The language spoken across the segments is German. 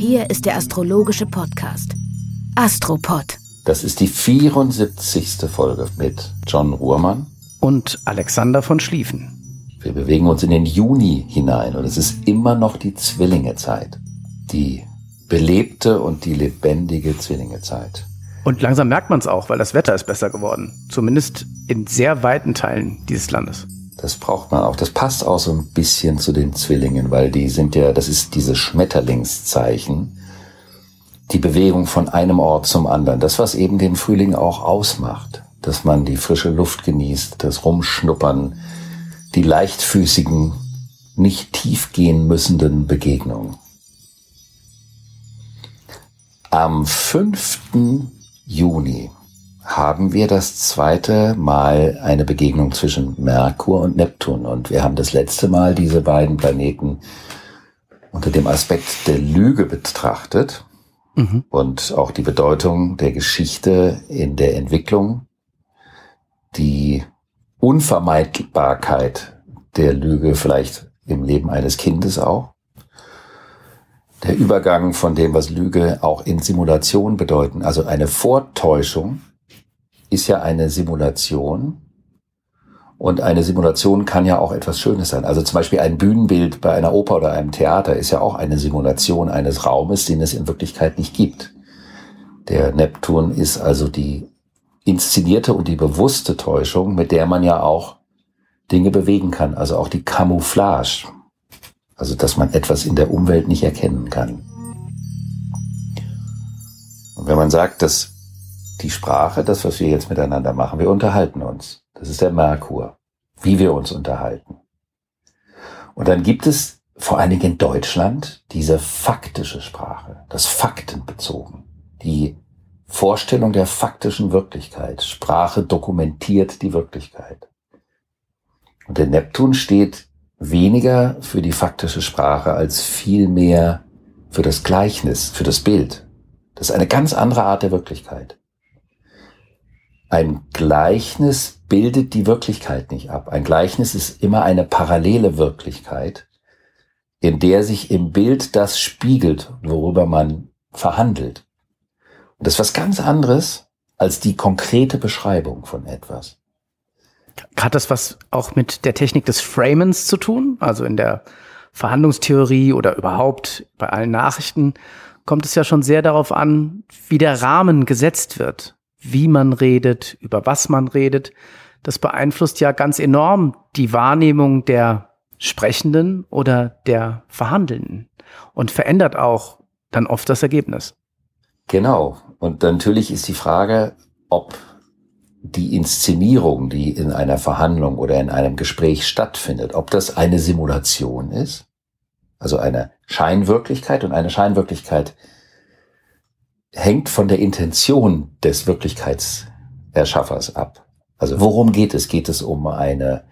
Hier ist der astrologische Podcast Astropod. Das ist die 74. Folge mit John Ruhrmann und Alexander von Schlieffen. Wir bewegen uns in den Juni hinein und es ist immer noch die Zwillingezeit. Die belebte und die lebendige Zwillingezeit. Und langsam merkt man es auch, weil das Wetter ist besser geworden. Zumindest in sehr weiten Teilen dieses Landes. Das braucht man auch. Das passt auch so ein bisschen zu den Zwillingen, weil die sind ja, das ist dieses Schmetterlingszeichen. Die Bewegung von einem Ort zum anderen. Das, was eben den Frühling auch ausmacht. Dass man die frische Luft genießt, das Rumschnuppern, die leichtfüßigen, nicht tief gehen müssenden Begegnungen. Am 5. Juni haben wir das zweite Mal eine Begegnung zwischen Merkur und Neptun. Und wir haben das letzte Mal diese beiden Planeten unter dem Aspekt der Lüge betrachtet mhm. und auch die Bedeutung der Geschichte in der Entwicklung, die Unvermeidbarkeit der Lüge vielleicht im Leben eines Kindes auch. Der Übergang von dem, was Lüge auch in Simulation bedeuten, also eine Vortäuschung, ist ja eine Simulation. Und eine Simulation kann ja auch etwas Schönes sein. Also zum Beispiel ein Bühnenbild bei einer Oper oder einem Theater ist ja auch eine Simulation eines Raumes, den es in Wirklichkeit nicht gibt. Der Neptun ist also die inszenierte und die bewusste Täuschung, mit der man ja auch Dinge bewegen kann. Also auch die Camouflage. Also dass man etwas in der Umwelt nicht erkennen kann. Und wenn man sagt, dass die Sprache, das, was wir jetzt miteinander machen. Wir unterhalten uns. Das ist der Merkur. Wie wir uns unterhalten. Und dann gibt es vor allen Dingen in Deutschland diese faktische Sprache, das Faktenbezogen, die Vorstellung der faktischen Wirklichkeit. Sprache dokumentiert die Wirklichkeit. Und der Neptun steht weniger für die faktische Sprache als vielmehr für das Gleichnis, für das Bild. Das ist eine ganz andere Art der Wirklichkeit. Ein Gleichnis bildet die Wirklichkeit nicht ab. Ein Gleichnis ist immer eine parallele Wirklichkeit, in der sich im Bild das spiegelt, worüber man verhandelt. Und das ist was ganz anderes als die konkrete Beschreibung von etwas. Hat das was auch mit der Technik des Framens zu tun? Also in der Verhandlungstheorie oder überhaupt bei allen Nachrichten kommt es ja schon sehr darauf an, wie der Rahmen gesetzt wird wie man redet, über was man redet, das beeinflusst ja ganz enorm die Wahrnehmung der Sprechenden oder der Verhandelnden und verändert auch dann oft das Ergebnis. Genau. Und natürlich ist die Frage, ob die Inszenierung, die in einer Verhandlung oder in einem Gespräch stattfindet, ob das eine Simulation ist, also eine Scheinwirklichkeit und eine Scheinwirklichkeit hängt von der Intention des Wirklichkeitserschaffers ab. Also worum geht es? Geht es um eine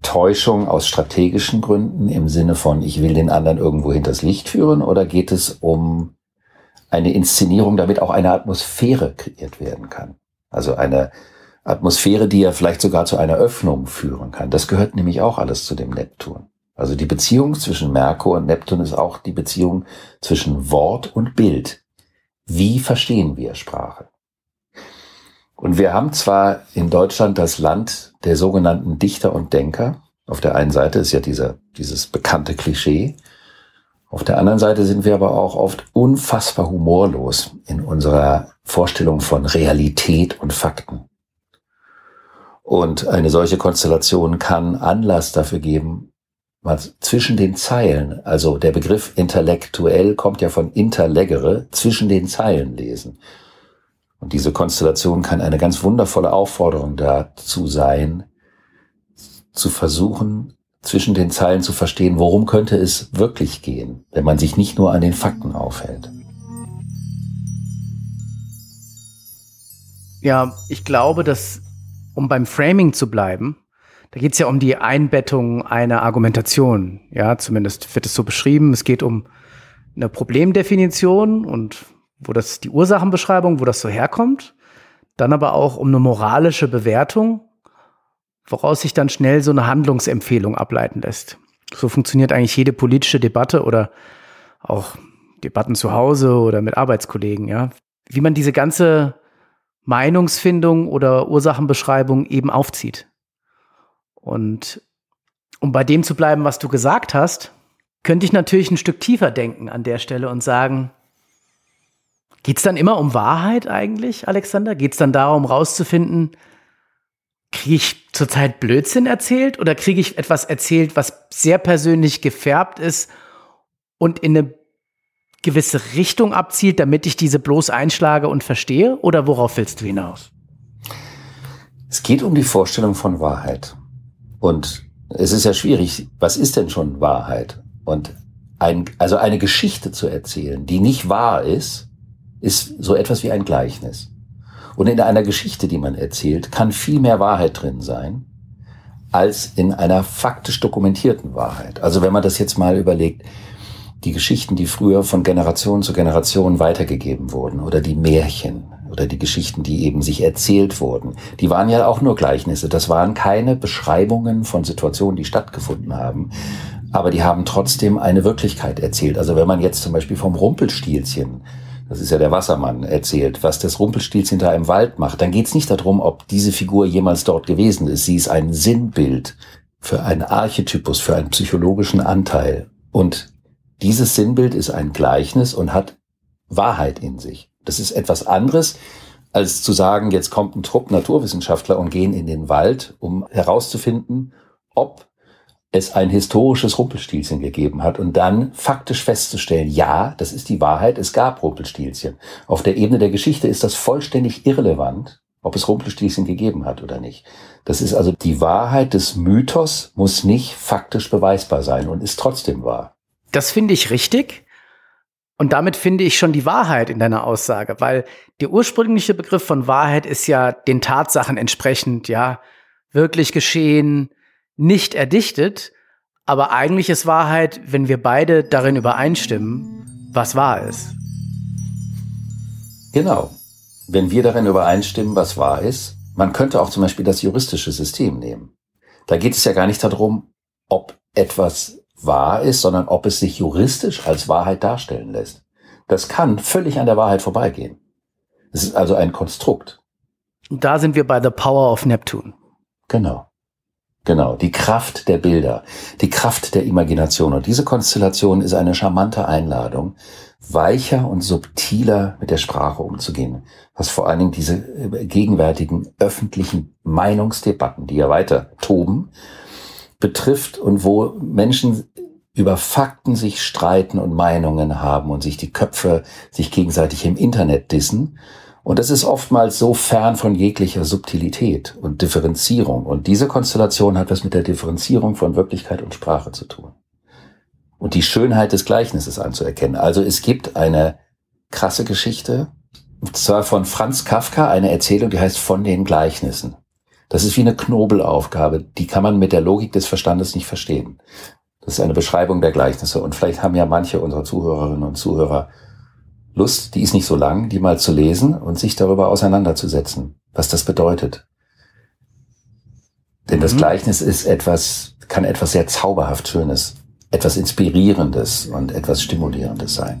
Täuschung aus strategischen Gründen im Sinne von, ich will den anderen irgendwo hinters Licht führen oder geht es um eine Inszenierung, damit auch eine Atmosphäre kreiert werden kann? Also eine Atmosphäre, die ja vielleicht sogar zu einer Öffnung führen kann. Das gehört nämlich auch alles zu dem Neptun. Also die Beziehung zwischen Merkur und Neptun ist auch die Beziehung zwischen Wort und Bild. Wie verstehen wir Sprache? Und wir haben zwar in Deutschland das Land der sogenannten Dichter und Denker. Auf der einen Seite ist ja dieser, dieses bekannte Klischee. Auf der anderen Seite sind wir aber auch oft unfassbar humorlos in unserer Vorstellung von Realität und Fakten. Und eine solche Konstellation kann Anlass dafür geben, was zwischen den Zeilen, also der Begriff intellektuell kommt ja von interleggere, zwischen den Zeilen lesen. Und diese Konstellation kann eine ganz wundervolle Aufforderung dazu sein, zu versuchen, zwischen den Zeilen zu verstehen, worum könnte es wirklich gehen, wenn man sich nicht nur an den Fakten aufhält. Ja, ich glaube, dass, um beim Framing zu bleiben, da geht es ja um die Einbettung einer Argumentation. Ja, zumindest wird es so beschrieben. Es geht um eine Problemdefinition und wo das die Ursachenbeschreibung, wo das so herkommt. Dann aber auch um eine moralische Bewertung, woraus sich dann schnell so eine Handlungsempfehlung ableiten lässt. So funktioniert eigentlich jede politische Debatte oder auch Debatten zu Hause oder mit Arbeitskollegen, ja. Wie man diese ganze Meinungsfindung oder Ursachenbeschreibung eben aufzieht. Und um bei dem zu bleiben, was du gesagt hast, könnte ich natürlich ein Stück tiefer denken an der Stelle und sagen, geht es dann immer um Wahrheit eigentlich, Alexander? Geht es dann darum, rauszufinden, kriege ich zurzeit Blödsinn erzählt oder kriege ich etwas erzählt, was sehr persönlich gefärbt ist und in eine gewisse Richtung abzielt, damit ich diese bloß einschlage und verstehe? Oder worauf willst du hinaus? Es geht um die Vorstellung von Wahrheit. Und es ist ja schwierig, was ist denn schon Wahrheit? Und ein, also eine Geschichte zu erzählen, die nicht wahr ist, ist so etwas wie ein Gleichnis. Und in einer Geschichte, die man erzählt, kann viel mehr Wahrheit drin sein, als in einer faktisch dokumentierten Wahrheit. Also wenn man das jetzt mal überlegt, die Geschichten, die früher von Generation zu Generation weitergegeben wurden oder die Märchen oder die Geschichten, die eben sich erzählt wurden, die waren ja auch nur Gleichnisse. Das waren keine Beschreibungen von Situationen, die stattgefunden haben, aber die haben trotzdem eine Wirklichkeit erzählt. Also wenn man jetzt zum Beispiel vom Rumpelstilzchen das ist ja der Wassermann, erzählt, was das Rumpelstilzchen da im Wald macht, dann geht es nicht darum, ob diese Figur jemals dort gewesen ist. Sie ist ein Sinnbild für einen Archetypus, für einen psychologischen Anteil. Und dieses Sinnbild ist ein Gleichnis und hat Wahrheit in sich. Das ist etwas anderes, als zu sagen, jetzt kommt ein Trupp Naturwissenschaftler und gehen in den Wald, um herauszufinden, ob es ein historisches Rumpelstilzchen gegeben hat und dann faktisch festzustellen, ja, das ist die Wahrheit, es gab Rumpelstilzchen. Auf der Ebene der Geschichte ist das vollständig irrelevant, ob es Rumpelstilzchen gegeben hat oder nicht. Das ist also die Wahrheit des Mythos muss nicht faktisch beweisbar sein und ist trotzdem wahr. Das finde ich richtig. Und damit finde ich schon die Wahrheit in deiner Aussage, weil der ursprüngliche Begriff von Wahrheit ist ja den Tatsachen entsprechend, ja, wirklich geschehen, nicht erdichtet. Aber eigentlich ist Wahrheit, wenn wir beide darin übereinstimmen, was wahr ist. Genau. Wenn wir darin übereinstimmen, was wahr ist, man könnte auch zum Beispiel das juristische System nehmen. Da geht es ja gar nicht darum, ob etwas wahr ist, sondern ob es sich juristisch als Wahrheit darstellen lässt. Das kann völlig an der Wahrheit vorbeigehen. Es ist also ein Konstrukt. Und da sind wir bei The Power of Neptune. Genau. Genau, die Kraft der Bilder, die Kraft der Imagination. Und diese Konstellation ist eine charmante Einladung, weicher und subtiler mit der Sprache umzugehen, was vor allen Dingen diese äh, gegenwärtigen öffentlichen Meinungsdebatten, die ja weiter toben, betrifft und wo Menschen über Fakten sich streiten und Meinungen haben und sich die Köpfe sich gegenseitig im Internet dissen. Und das ist oftmals so fern von jeglicher Subtilität und Differenzierung. Und diese Konstellation hat was mit der Differenzierung von Wirklichkeit und Sprache zu tun. Und die Schönheit des Gleichnisses anzuerkennen. Also es gibt eine krasse Geschichte, und zwar von Franz Kafka, eine Erzählung, die heißt von den Gleichnissen. Das ist wie eine Knobelaufgabe, die kann man mit der Logik des Verstandes nicht verstehen. Das ist eine Beschreibung der Gleichnisse. Und vielleicht haben ja manche unserer Zuhörerinnen und Zuhörer Lust, die ist nicht so lang, die mal zu lesen und sich darüber auseinanderzusetzen, was das bedeutet. Denn das mhm. Gleichnis ist etwas, kann etwas sehr zauberhaft Schönes, etwas Inspirierendes und etwas Stimulierendes sein.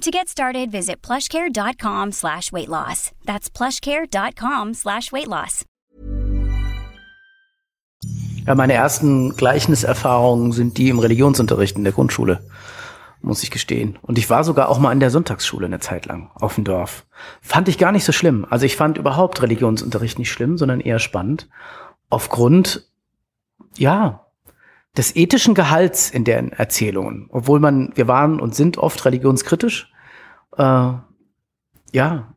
To get started, visit plushcare.com slash weight loss. That's plushcare.com slash weight loss. Ja, meine ersten Gleichniserfahrungen sind die im Religionsunterricht in der Grundschule, muss ich gestehen. Und ich war sogar auch mal in der Sonntagsschule eine Zeit lang auf dem Dorf. Fand ich gar nicht so schlimm. Also ich fand überhaupt Religionsunterricht nicht schlimm, sondern eher spannend. Aufgrund, ja, des ethischen Gehalts in den Erzählungen. Obwohl man, wir waren und sind oft religionskritisch. Äh, ja,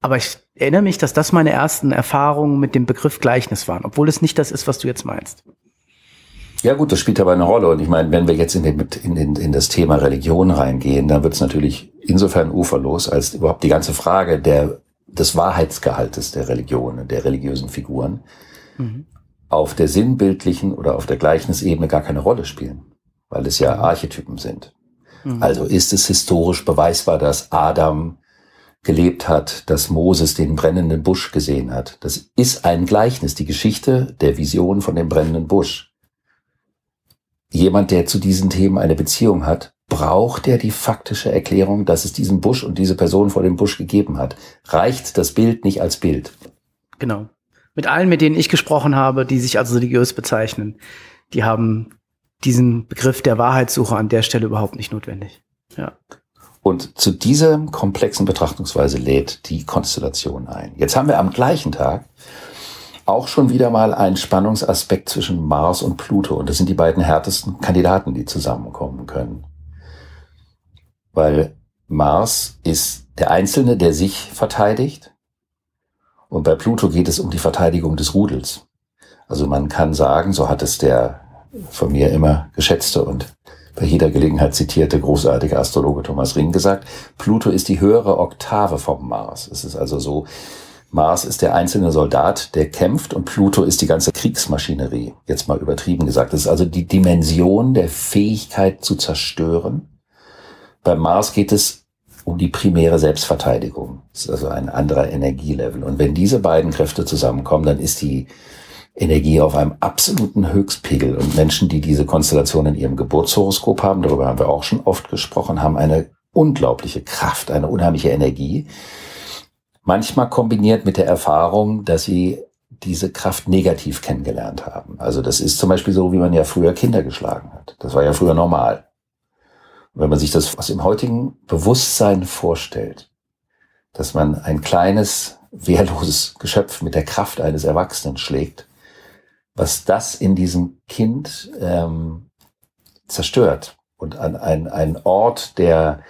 aber ich erinnere mich, dass das meine ersten Erfahrungen mit dem Begriff Gleichnis waren, obwohl es nicht das ist, was du jetzt meinst. Ja gut, das spielt aber eine Rolle. Und ich meine, wenn wir jetzt in, den, in, in, in das Thema Religion reingehen, dann wird es natürlich insofern uferlos, als überhaupt die ganze Frage der, des Wahrheitsgehaltes der Religion, der religiösen Figuren mhm. Auf der sinnbildlichen oder auf der Gleichnisebene gar keine Rolle spielen, weil es ja mhm. Archetypen sind. Mhm. Also ist es historisch beweisbar, dass Adam gelebt hat, dass Moses den brennenden Busch gesehen hat. Das ist ein Gleichnis, die Geschichte der Vision von dem brennenden Busch. Jemand, der zu diesen Themen eine Beziehung hat, braucht er die faktische Erklärung, dass es diesen Busch und diese Person vor dem Busch gegeben hat. Reicht das Bild nicht als Bild? Genau. Mit allen, mit denen ich gesprochen habe, die sich als religiös bezeichnen, die haben diesen Begriff der Wahrheitssuche an der Stelle überhaupt nicht notwendig. Ja. Und zu dieser komplexen Betrachtungsweise lädt die Konstellation ein. Jetzt haben wir am gleichen Tag auch schon wieder mal einen Spannungsaspekt zwischen Mars und Pluto. Und das sind die beiden härtesten Kandidaten, die zusammenkommen können. Weil Mars ist der Einzelne, der sich verteidigt. Und bei Pluto geht es um die Verteidigung des Rudels. Also man kann sagen, so hat es der von mir immer geschätzte und bei jeder Gelegenheit zitierte großartige Astrologe Thomas Ring gesagt, Pluto ist die höhere Oktave vom Mars. Es ist also so, Mars ist der einzelne Soldat, der kämpft und Pluto ist die ganze Kriegsmaschinerie. Jetzt mal übertrieben gesagt. Das ist also die Dimension der Fähigkeit zu zerstören. Beim Mars geht es um die primäre Selbstverteidigung. Das ist also ein anderer Energielevel. Und wenn diese beiden Kräfte zusammenkommen, dann ist die Energie auf einem absoluten Höchstpegel. Und Menschen, die diese Konstellation in ihrem Geburtshoroskop haben, darüber haben wir auch schon oft gesprochen, haben eine unglaubliche Kraft, eine unheimliche Energie. Manchmal kombiniert mit der Erfahrung, dass sie diese Kraft negativ kennengelernt haben. Also das ist zum Beispiel so, wie man ja früher Kinder geschlagen hat. Das war ja früher normal. Wenn man sich das aus dem heutigen Bewusstsein vorstellt, dass man ein kleines, wehrloses Geschöpf mit der Kraft eines Erwachsenen schlägt, was das in diesem Kind ähm, zerstört und an ein, ein Ort der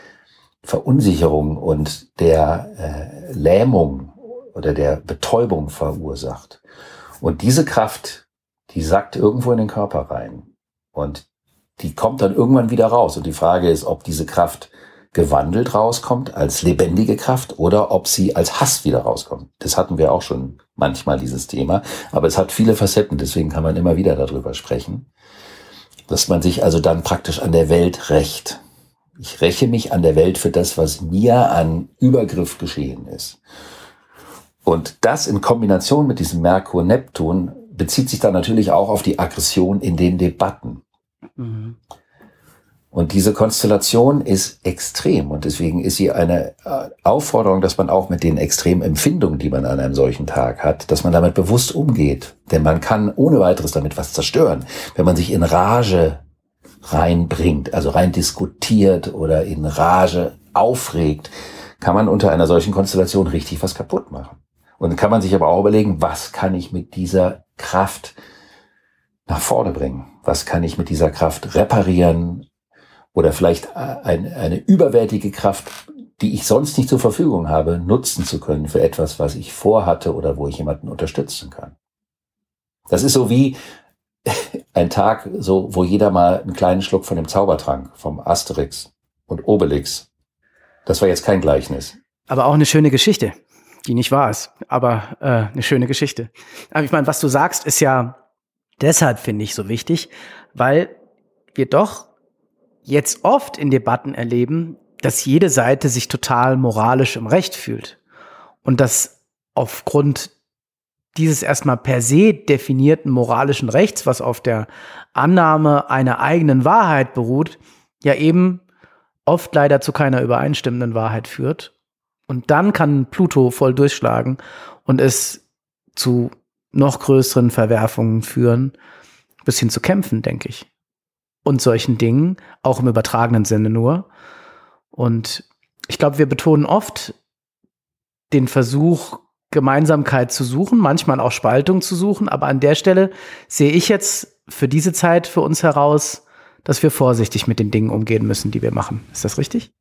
Verunsicherung und der äh, Lähmung oder der Betäubung verursacht. Und diese Kraft, die sackt irgendwo in den Körper rein und die kommt dann irgendwann wieder raus. Und die Frage ist, ob diese Kraft gewandelt rauskommt als lebendige Kraft oder ob sie als Hass wieder rauskommt. Das hatten wir auch schon manchmal, dieses Thema. Aber es hat viele Facetten, deswegen kann man immer wieder darüber sprechen. Dass man sich also dann praktisch an der Welt rächt. Ich räche mich an der Welt für das, was mir an Übergriff geschehen ist. Und das in Kombination mit diesem Merkur-Neptun bezieht sich dann natürlich auch auf die Aggression in den Debatten. Mhm. Und diese Konstellation ist extrem und deswegen ist sie eine äh, Aufforderung, dass man auch mit den extremen Empfindungen, die man an einem solchen Tag hat, dass man damit bewusst umgeht. Denn man kann ohne weiteres damit was zerstören. Wenn man sich in Rage reinbringt, also rein diskutiert oder in Rage aufregt, kann man unter einer solchen Konstellation richtig was kaputt machen. Und kann man sich aber auch überlegen, was kann ich mit dieser Kraft nach vorne bringen? Was kann ich mit dieser Kraft reparieren, oder vielleicht ein, eine überwältige Kraft, die ich sonst nicht zur Verfügung habe, nutzen zu können für etwas, was ich vorhatte oder wo ich jemanden unterstützen kann. Das ist so wie ein Tag, so, wo jeder mal einen kleinen Schluck von dem Zaubertrank, vom Asterix und Obelix. Das war jetzt kein Gleichnis. Aber auch eine schöne Geschichte, die nicht wahr ist, aber äh, eine schöne Geschichte. Aber ich meine, was du sagst, ist ja deshalb, finde ich, so wichtig, weil wir doch jetzt oft in Debatten erleben, dass jede Seite sich total moralisch im Recht fühlt und dass aufgrund dieses erstmal per se definierten moralischen Rechts, was auf der Annahme einer eigenen Wahrheit beruht, ja eben oft leider zu keiner übereinstimmenden Wahrheit führt. Und dann kann Pluto voll durchschlagen und es zu noch größeren Verwerfungen führen, bisschen zu kämpfen, denke ich. Und solchen Dingen, auch im übertragenen Sinne nur. Und ich glaube, wir betonen oft den Versuch, Gemeinsamkeit zu suchen, manchmal auch Spaltung zu suchen. Aber an der Stelle sehe ich jetzt für diese Zeit für uns heraus, dass wir vorsichtig mit den Dingen umgehen müssen, die wir machen. Ist das richtig?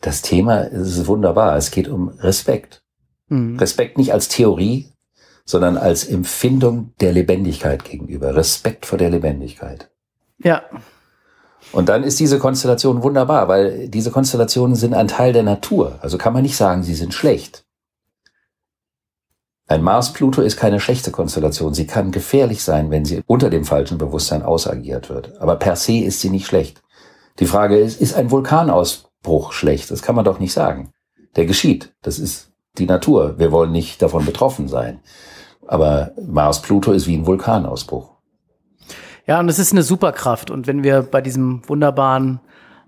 Das Thema ist wunderbar. Es geht um Respekt. Mhm. Respekt nicht als Theorie, sondern als Empfindung der Lebendigkeit gegenüber. Respekt vor der Lebendigkeit. Ja. Und dann ist diese Konstellation wunderbar, weil diese Konstellationen sind ein Teil der Natur. Also kann man nicht sagen, sie sind schlecht. Ein Mars-Pluto ist keine schlechte Konstellation. Sie kann gefährlich sein, wenn sie unter dem falschen Bewusstsein ausagiert wird. Aber per se ist sie nicht schlecht. Die Frage ist, ist ein Vulkanausbruch schlecht? Das kann man doch nicht sagen. Der geschieht. Das ist die Natur. Wir wollen nicht davon betroffen sein. Aber Mars-Pluto ist wie ein Vulkanausbruch. Ja, und es ist eine Superkraft. Und wenn wir bei diesem wunderbaren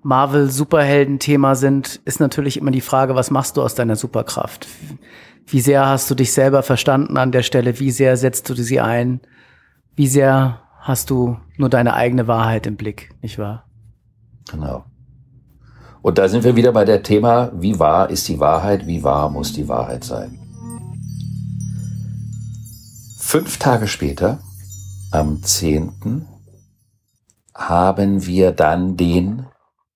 Marvel-Superhelden-Thema sind, ist natürlich immer die Frage, was machst du aus deiner Superkraft? Wie sehr hast du dich selber verstanden an der Stelle? Wie sehr setzt du sie ein? Wie sehr hast du nur deine eigene Wahrheit im Blick, nicht wahr? Genau. Und da sind wir wieder bei der Thema, wie wahr ist die Wahrheit, wie wahr muss die Wahrheit sein. Fünf Tage später, am 10., haben wir dann den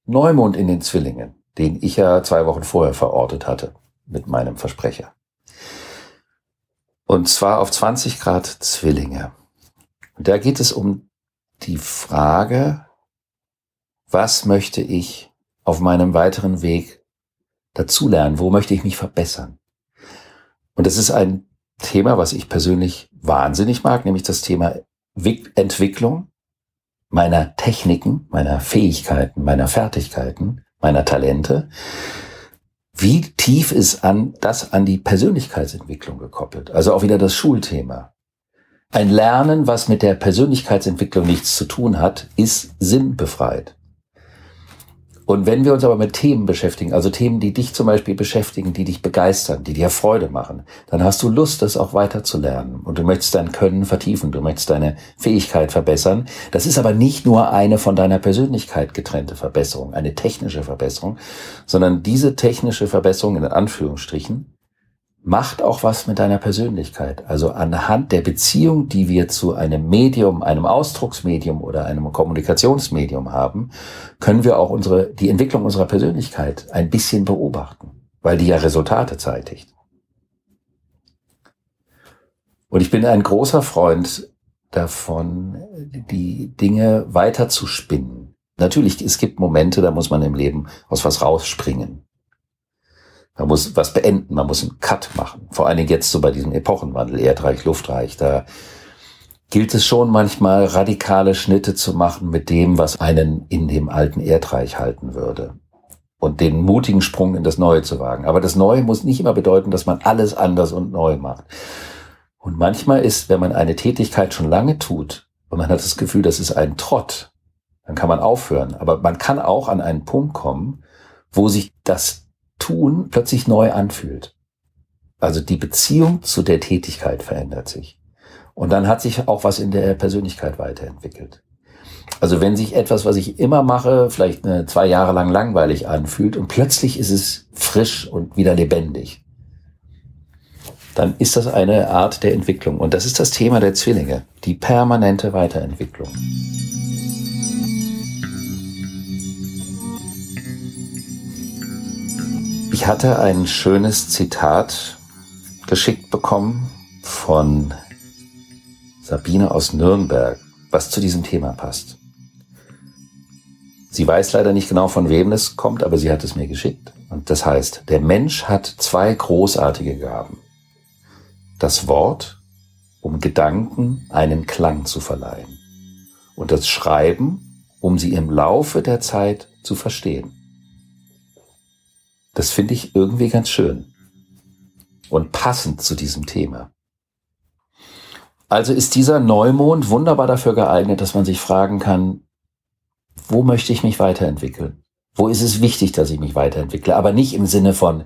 Neumond in den Zwillingen, den ich ja zwei Wochen vorher verortet hatte mit meinem Versprecher. Und zwar auf 20 Grad Zwillinge. Und da geht es um die Frage, was möchte ich auf meinem weiteren Weg dazulernen? Wo möchte ich mich verbessern? Und das ist ein Thema, was ich persönlich wahnsinnig mag, nämlich das Thema Entwicklung meiner Techniken, meiner Fähigkeiten, meiner Fertigkeiten, meiner Talente wie tief ist an, das an die Persönlichkeitsentwicklung gekoppelt? Also auch wieder das Schulthema. Ein Lernen, was mit der Persönlichkeitsentwicklung nichts zu tun hat, ist sinnbefreit. Und wenn wir uns aber mit Themen beschäftigen, also Themen, die dich zum Beispiel beschäftigen, die dich begeistern, die dir Freude machen, dann hast du Lust, das auch weiter zu lernen. Und du möchtest dein Können vertiefen, du möchtest deine Fähigkeit verbessern. Das ist aber nicht nur eine von deiner Persönlichkeit getrennte Verbesserung, eine technische Verbesserung, sondern diese technische Verbesserung in Anführungsstrichen macht auch was mit deiner Persönlichkeit. Also anhand der Beziehung, die wir zu einem Medium, einem Ausdrucksmedium oder einem Kommunikationsmedium haben, können wir auch unsere, die Entwicklung unserer Persönlichkeit ein bisschen beobachten, weil die ja Resultate zeitigt. Und ich bin ein großer Freund davon, die Dinge weiter zu spinnen. Natürlich, es gibt Momente, da muss man im Leben aus was rausspringen. Man muss was beenden, man muss einen Cut machen. Vor allen Dingen jetzt so bei diesem Epochenwandel, Erdreich, Luftreich, da gilt es schon manchmal radikale Schnitte zu machen mit dem, was einen in dem alten Erdreich halten würde. Und den mutigen Sprung in das Neue zu wagen. Aber das Neue muss nicht immer bedeuten, dass man alles anders und neu macht. Und manchmal ist, wenn man eine Tätigkeit schon lange tut und man hat das Gefühl, das ist ein Trott, dann kann man aufhören. Aber man kann auch an einen Punkt kommen, wo sich das Tun plötzlich neu anfühlt. Also die Beziehung zu der Tätigkeit verändert sich. Und dann hat sich auch was in der Persönlichkeit weiterentwickelt. Also wenn sich etwas, was ich immer mache, vielleicht eine, zwei Jahre lang langweilig anfühlt und plötzlich ist es frisch und wieder lebendig, dann ist das eine Art der Entwicklung. Und das ist das Thema der Zwillinge, die permanente Weiterentwicklung. Ich hatte ein schönes Zitat geschickt bekommen von Sabine aus Nürnberg, was zu diesem Thema passt. Sie weiß leider nicht genau, von wem es kommt, aber sie hat es mir geschickt. Und das heißt, der Mensch hat zwei großartige Gaben. Das Wort, um Gedanken einen Klang zu verleihen. Und das Schreiben, um sie im Laufe der Zeit zu verstehen. Das finde ich irgendwie ganz schön und passend zu diesem Thema. Also ist dieser Neumond wunderbar dafür geeignet, dass man sich fragen kann, wo möchte ich mich weiterentwickeln? Wo ist es wichtig, dass ich mich weiterentwickle? Aber nicht im Sinne von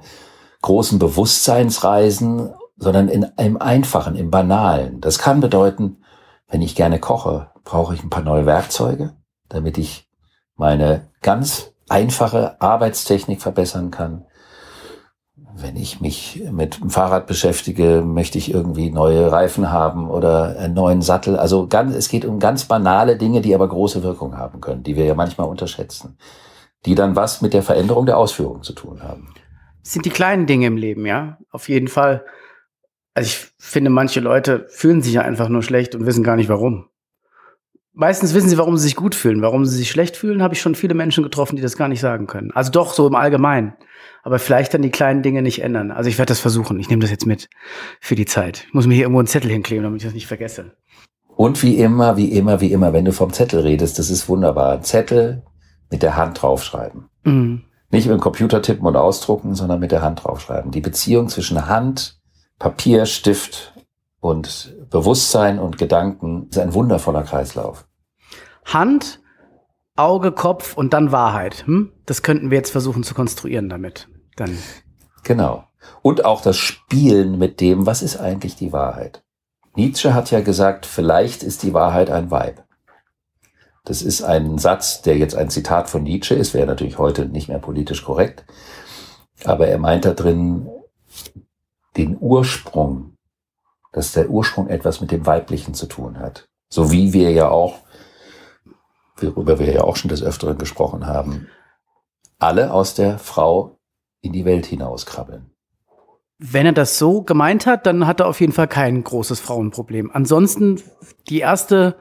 großen Bewusstseinsreisen, sondern in einem einfachen, im banalen. Das kann bedeuten, Wenn ich gerne koche, brauche ich ein paar neue Werkzeuge, damit ich meine ganz einfache Arbeitstechnik verbessern kann. Wenn ich mich mit dem Fahrrad beschäftige, möchte ich irgendwie neue Reifen haben oder einen neuen Sattel. Also ganz, es geht um ganz banale Dinge, die aber große Wirkung haben können, die wir ja manchmal unterschätzen, die dann was mit der Veränderung der Ausführung zu tun haben. Das sind die kleinen Dinge im Leben, ja, auf jeden Fall. Also ich finde, manche Leute fühlen sich ja einfach nur schlecht und wissen gar nicht warum. Meistens wissen sie, warum sie sich gut fühlen. Warum sie sich schlecht fühlen, habe ich schon viele Menschen getroffen, die das gar nicht sagen können. Also doch so im Allgemeinen. Aber vielleicht dann die kleinen Dinge nicht ändern. Also ich werde das versuchen. Ich nehme das jetzt mit für die Zeit. Ich muss mir hier irgendwo einen Zettel hinkleben, damit ich das nicht vergesse. Und wie immer, wie immer, wie immer, wenn du vom Zettel redest, das ist wunderbar. Zettel mit der Hand draufschreiben. Mhm. Nicht mit dem Computer tippen und ausdrucken, sondern mit der Hand draufschreiben. Die Beziehung zwischen Hand, Papier, Stift und Bewusstsein und Gedanken ist ein wundervoller Kreislauf. Hand, Auge, Kopf und dann Wahrheit. Hm? Das könnten wir jetzt versuchen zu konstruieren damit. Dann. Genau. Und auch das Spielen mit dem, was ist eigentlich die Wahrheit? Nietzsche hat ja gesagt, vielleicht ist die Wahrheit ein Weib. Das ist ein Satz, der jetzt ein Zitat von Nietzsche ist, wäre natürlich heute nicht mehr politisch korrekt. Aber er meint da drin den Ursprung dass der Ursprung etwas mit dem Weiblichen zu tun hat. So wie wir ja auch, worüber wir ja auch schon des Öfteren gesprochen haben, alle aus der Frau in die Welt hinauskrabbeln. Wenn er das so gemeint hat, dann hat er auf jeden Fall kein großes Frauenproblem. Ansonsten, die erste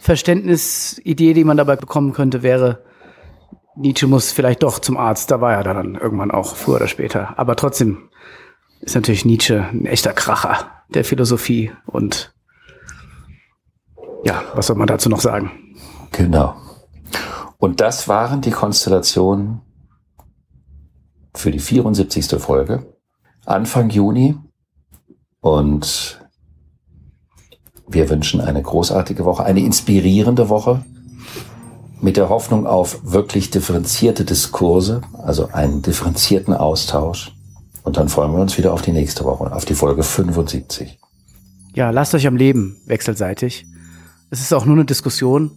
Verständnisidee, die man dabei bekommen könnte, wäre, Nietzsche muss vielleicht doch zum Arzt. Da war er dann irgendwann auch, früher oder später. Aber trotzdem ist natürlich Nietzsche ein echter Kracher der Philosophie. Und ja, was soll man dazu noch sagen? Genau. Und das waren die Konstellationen für die 74. Folge. Anfang Juni. Und wir wünschen eine großartige Woche, eine inspirierende Woche mit der Hoffnung auf wirklich differenzierte Diskurse, also einen differenzierten Austausch und dann freuen wir uns wieder auf die nächste Woche, auf die Folge 75. Ja, lasst euch am Leben wechselseitig. Es ist auch nur eine Diskussion.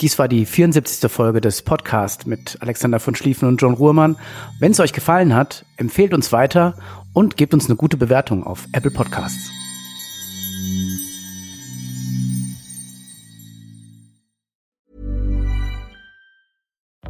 Dies war die 74. Folge des Podcasts mit Alexander von Schlieffen und John Ruhrmann. Wenn es euch gefallen hat, empfehlt uns weiter und gebt uns eine gute Bewertung auf Apple Podcasts.